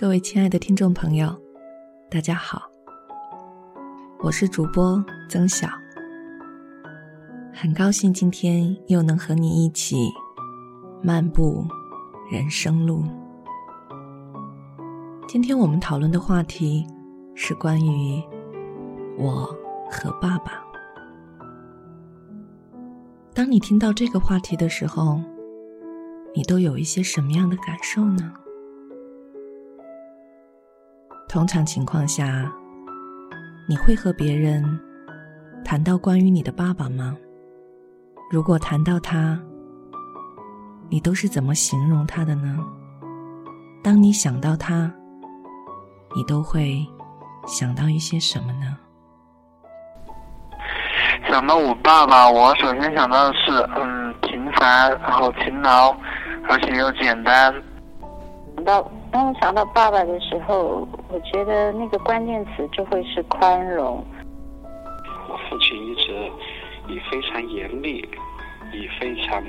各位亲爱的听众朋友，大家好，我是主播曾晓，很高兴今天又能和你一起漫步人生路。今天我们讨论的话题是关于我和爸爸。当你听到这个话题的时候，你都有一些什么样的感受呢？通常情况下，你会和别人谈到关于你的爸爸吗？如果谈到他，你都是怎么形容他的呢？当你想到他，你都会想到一些什么呢？想到我爸爸，我首先想到的是，嗯，平凡，然后勤劳，而且又简单。想到当我想到爸爸的时候，我觉得那个关键词就会是宽容。我父亲一直以非常严厉、以非常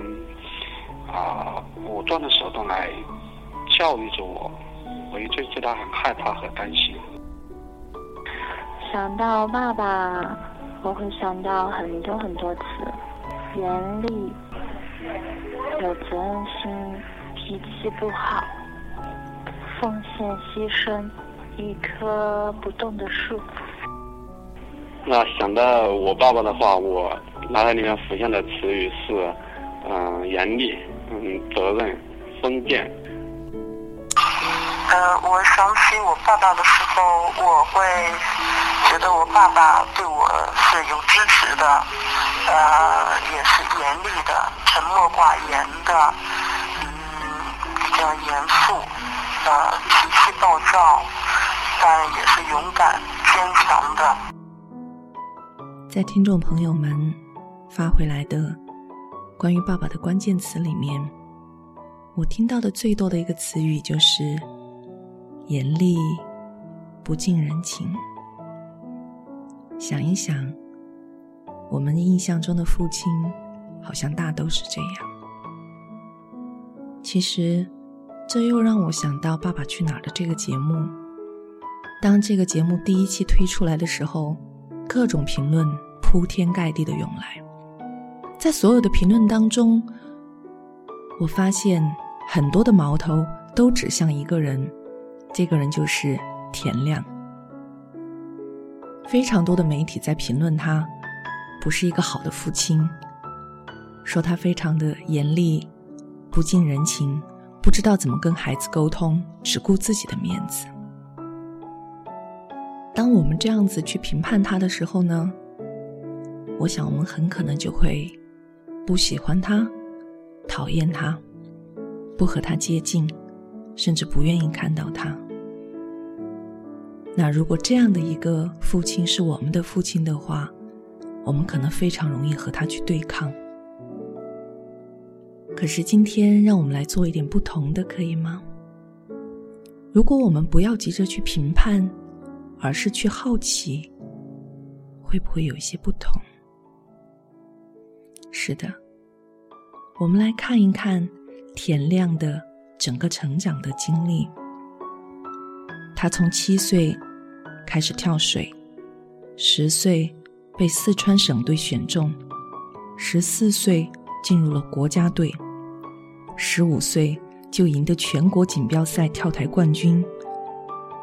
啊武断的手段来教育着我，我一直对他很害怕和担心。想到爸爸，我会想到很多很多词：严厉、有责任心、脾气不好、奉献牺牲、一棵不动的树。那想到我爸爸的话，我脑海里面浮现的词语是，嗯，严厉，嗯，责任，封建。呃，我想起我爸爸的时候，我会觉得我爸爸对我是有支持的，呃，也是严厉的，沉默寡言的，嗯，比较严肃，呃，脾气暴躁，但也是勇敢坚强的。在听众朋友们发回来的关于爸爸的关键词里面，我听到的最多的一个词语就是。严厉，不近人情。想一想，我们印象中的父亲，好像大都是这样。其实，这又让我想到《爸爸去哪儿》的这个节目。当这个节目第一期推出来的时候，各种评论铺天盖地的涌来，在所有的评论当中，我发现很多的矛头都指向一个人。这个人就是田亮。非常多的媒体在评论他，不是一个好的父亲，说他非常的严厉，不近人情，不知道怎么跟孩子沟通，只顾自己的面子。当我们这样子去评判他的时候呢，我想我们很可能就会不喜欢他，讨厌他，不和他接近。甚至不愿意看到他。那如果这样的一个父亲是我们的父亲的话，我们可能非常容易和他去对抗。可是今天，让我们来做一点不同的，可以吗？如果我们不要急着去评判，而是去好奇，会不会有一些不同？是的，我们来看一看田亮的。整个成长的经历，他从七岁开始跳水，十岁被四川省队选中，十四岁进入了国家队，十五岁就赢得全国锦标赛跳台冠军，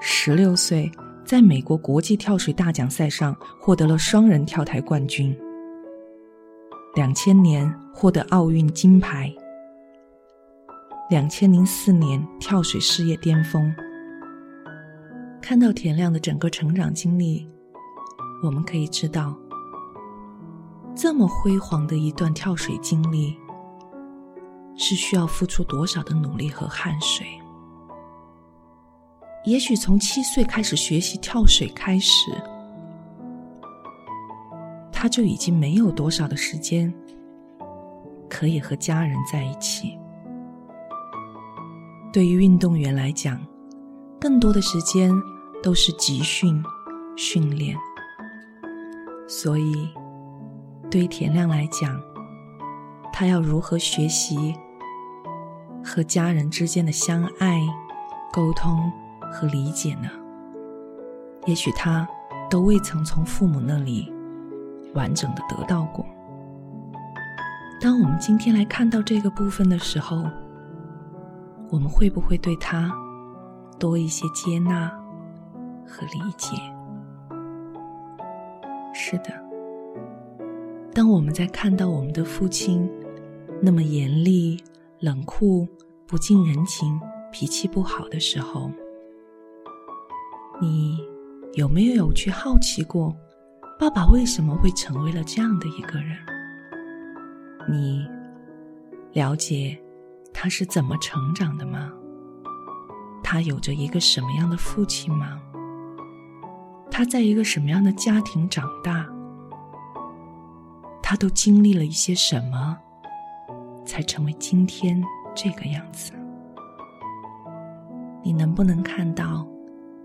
十六岁在美国国际跳水大奖赛上获得了双人跳台冠军，两千年获得奥运金牌。两千零四年跳水事业巅峰，看到田亮的整个成长经历，我们可以知道，这么辉煌的一段跳水经历，是需要付出多少的努力和汗水。也许从七岁开始学习跳水开始，他就已经没有多少的时间可以和家人在一起。对于运动员来讲，更多的时间都是集训、训练。所以，对于田亮来讲，他要如何学习和家人之间的相爱、沟通和理解呢？也许他都未曾从父母那里完整的得到过。当我们今天来看到这个部分的时候，我们会不会对他多一些接纳和理解？是的，当我们在看到我们的父亲那么严厉、冷酷、不近人情、脾气不好的时候，你有没有去好奇过，爸爸为什么会成为了这样的一个人？你了解他是怎么成长的吗？他有着一个什么样的父亲吗？他在一个什么样的家庭长大？他都经历了一些什么，才成为今天这个样子？你能不能看到，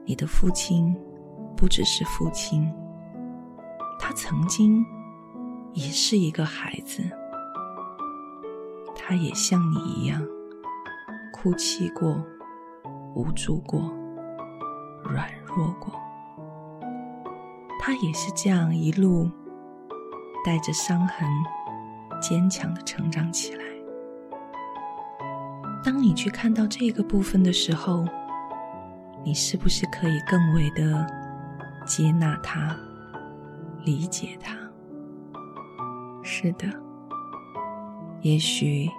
你的父亲不只是父亲，他曾经也是一个孩子，他也像你一样哭泣过、无助过、软弱过。他也是这样一路带着伤痕，坚强的成长起来。当你去看到这个部分的时候，你是不是可以更为的接纳他、理解他？是的，也许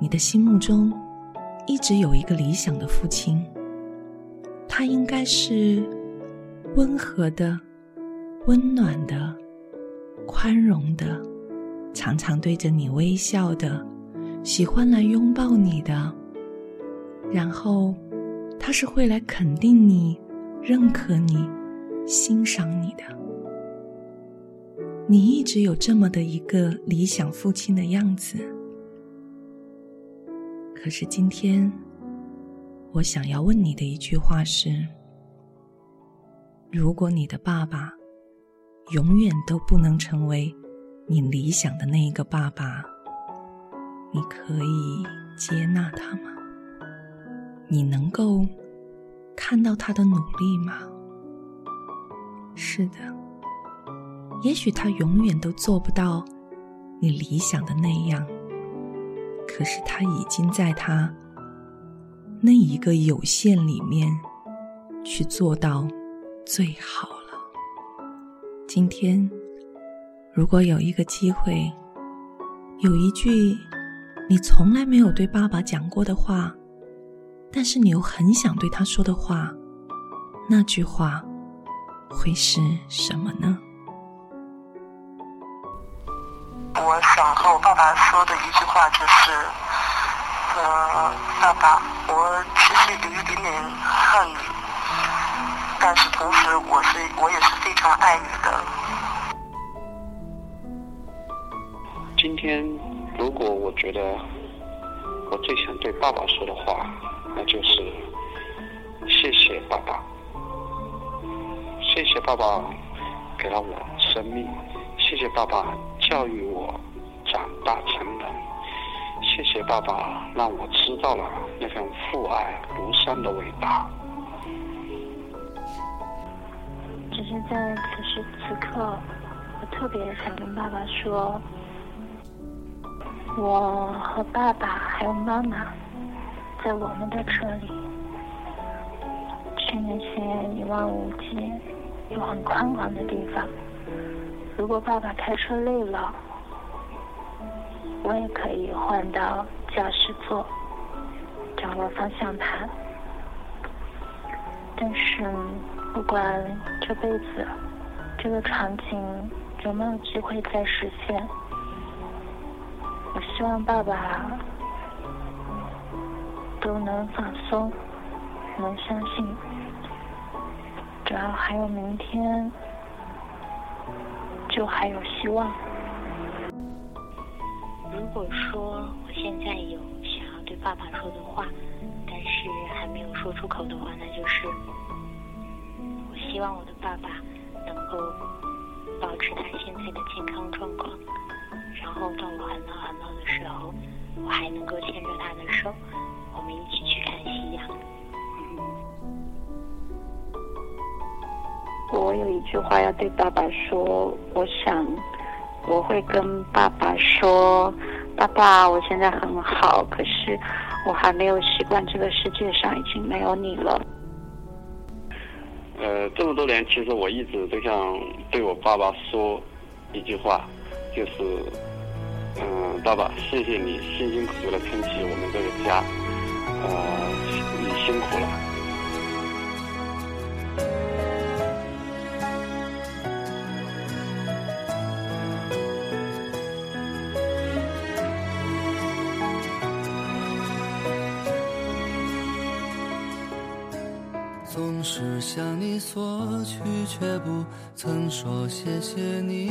你的心目中一直有一个理想的父亲，他应该是温和的。温暖的、宽容的、常常对着你微笑的、喜欢来拥抱你的，然后他是会来肯定你、认可你、欣赏你的。你一直有这么的一个理想父亲的样子，可是今天我想要问你的一句话是：如果你的爸爸，永远都不能成为你理想的那一个爸爸，你可以接纳他吗？你能够看到他的努力吗？是的，也许他永远都做不到你理想的那样，可是他已经在他那一个有限里面去做到最好了。今天，如果有一个机会，有一句你从来没有对爸爸讲过的话，但是你又很想对他说的话，那句话会是什么呢？我想和我爸爸说的一句话就是：呃，爸爸，我其实有一点点恨你。但是同时，我是我也是非常爱你的。今天，如果我觉得我最想对爸爸说的话，那就是谢谢爸爸，谢谢爸爸给了我生命，谢谢爸爸教育我长大成人，谢谢爸爸让我知道了那份父爱如山的伟大。只是在此时此刻，我特别想跟爸爸说，我和爸爸还有妈妈，在我们的车里，去那些一望无际又很宽广的地方。如果爸爸开车累了，我也可以换到驾驶座，掌握方向盘。但是。不管这辈子这个场景有没有机会再实现，我希望爸爸都能放松，能相信，只要还有明天，就还有希望。如果说我现在有想要对爸爸说的话，但是还没有说出口的话，那就是我。希望我的爸爸能够保持他现在的健康状况，然后到了很闹很闹的时候，我还能够牵着他的手，我们一起去看夕阳。我有一句话要对爸爸说，我想我会跟爸爸说，爸爸，我现在很好，可是我还没有习惯这个世界上已经没有你了。呃，这么多年，其实我一直都想对我爸爸说一句话，就是嗯，爸爸，谢谢你辛辛苦苦的撑起我们这个家，呃，你辛苦了。总是向你索取，却不曾说谢谢你。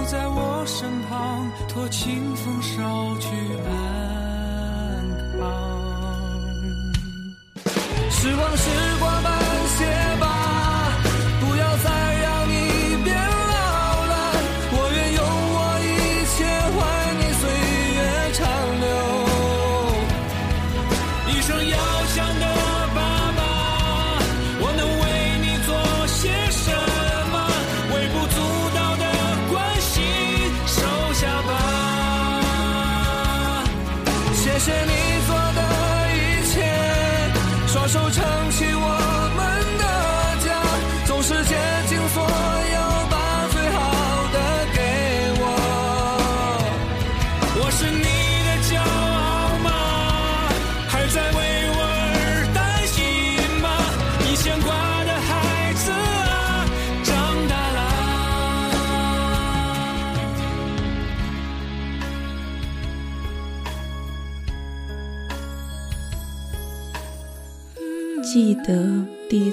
不在我身旁，托清风捎去安康。时光，是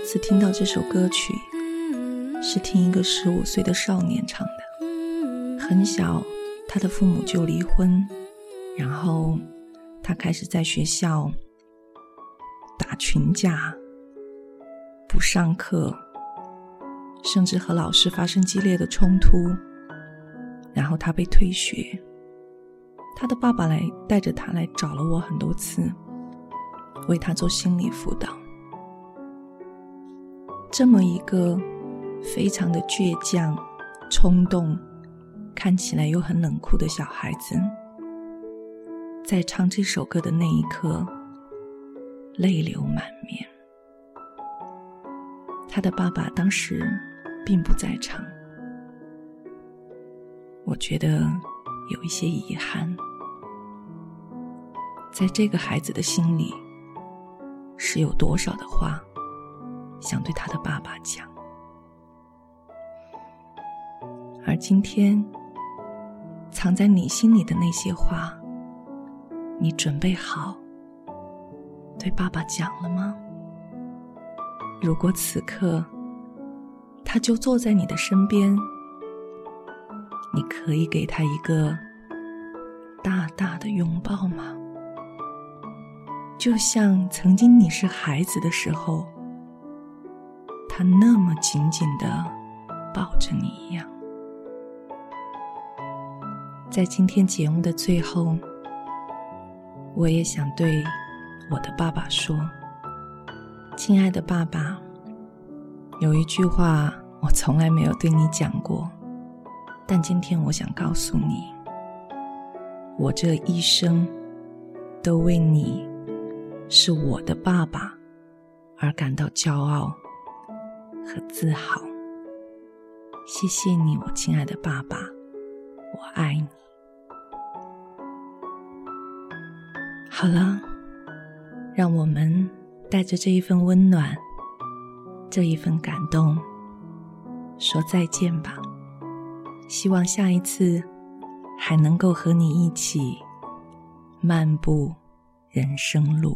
次听到这首歌曲，是听一个十五岁的少年唱的。很小，他的父母就离婚，然后他开始在学校打群架、不上课，甚至和老师发生激烈的冲突，然后他被退学。他的爸爸来带着他来找了我很多次，为他做心理辅导。这么一个非常的倔强、冲动，看起来又很冷酷的小孩子，在唱这首歌的那一刻，泪流满面。他的爸爸当时并不在场，我觉得有一些遗憾。在这个孩子的心里，是有多少的话？想对他的爸爸讲，而今天藏在你心里的那些话，你准备好对爸爸讲了吗？如果此刻他就坐在你的身边，你可以给他一个大大的拥抱吗？就像曾经你是孩子的时候。他那么紧紧的抱着你一样，在今天节目的最后，我也想对我的爸爸说：“亲爱的爸爸，有一句话我从来没有对你讲过，但今天我想告诉你，我这一生都为你是我的爸爸而感到骄傲。”自豪，谢谢你，我亲爱的爸爸，我爱你。好了，让我们带着这一份温暖，这一份感动，说再见吧。希望下一次还能够和你一起漫步人生路。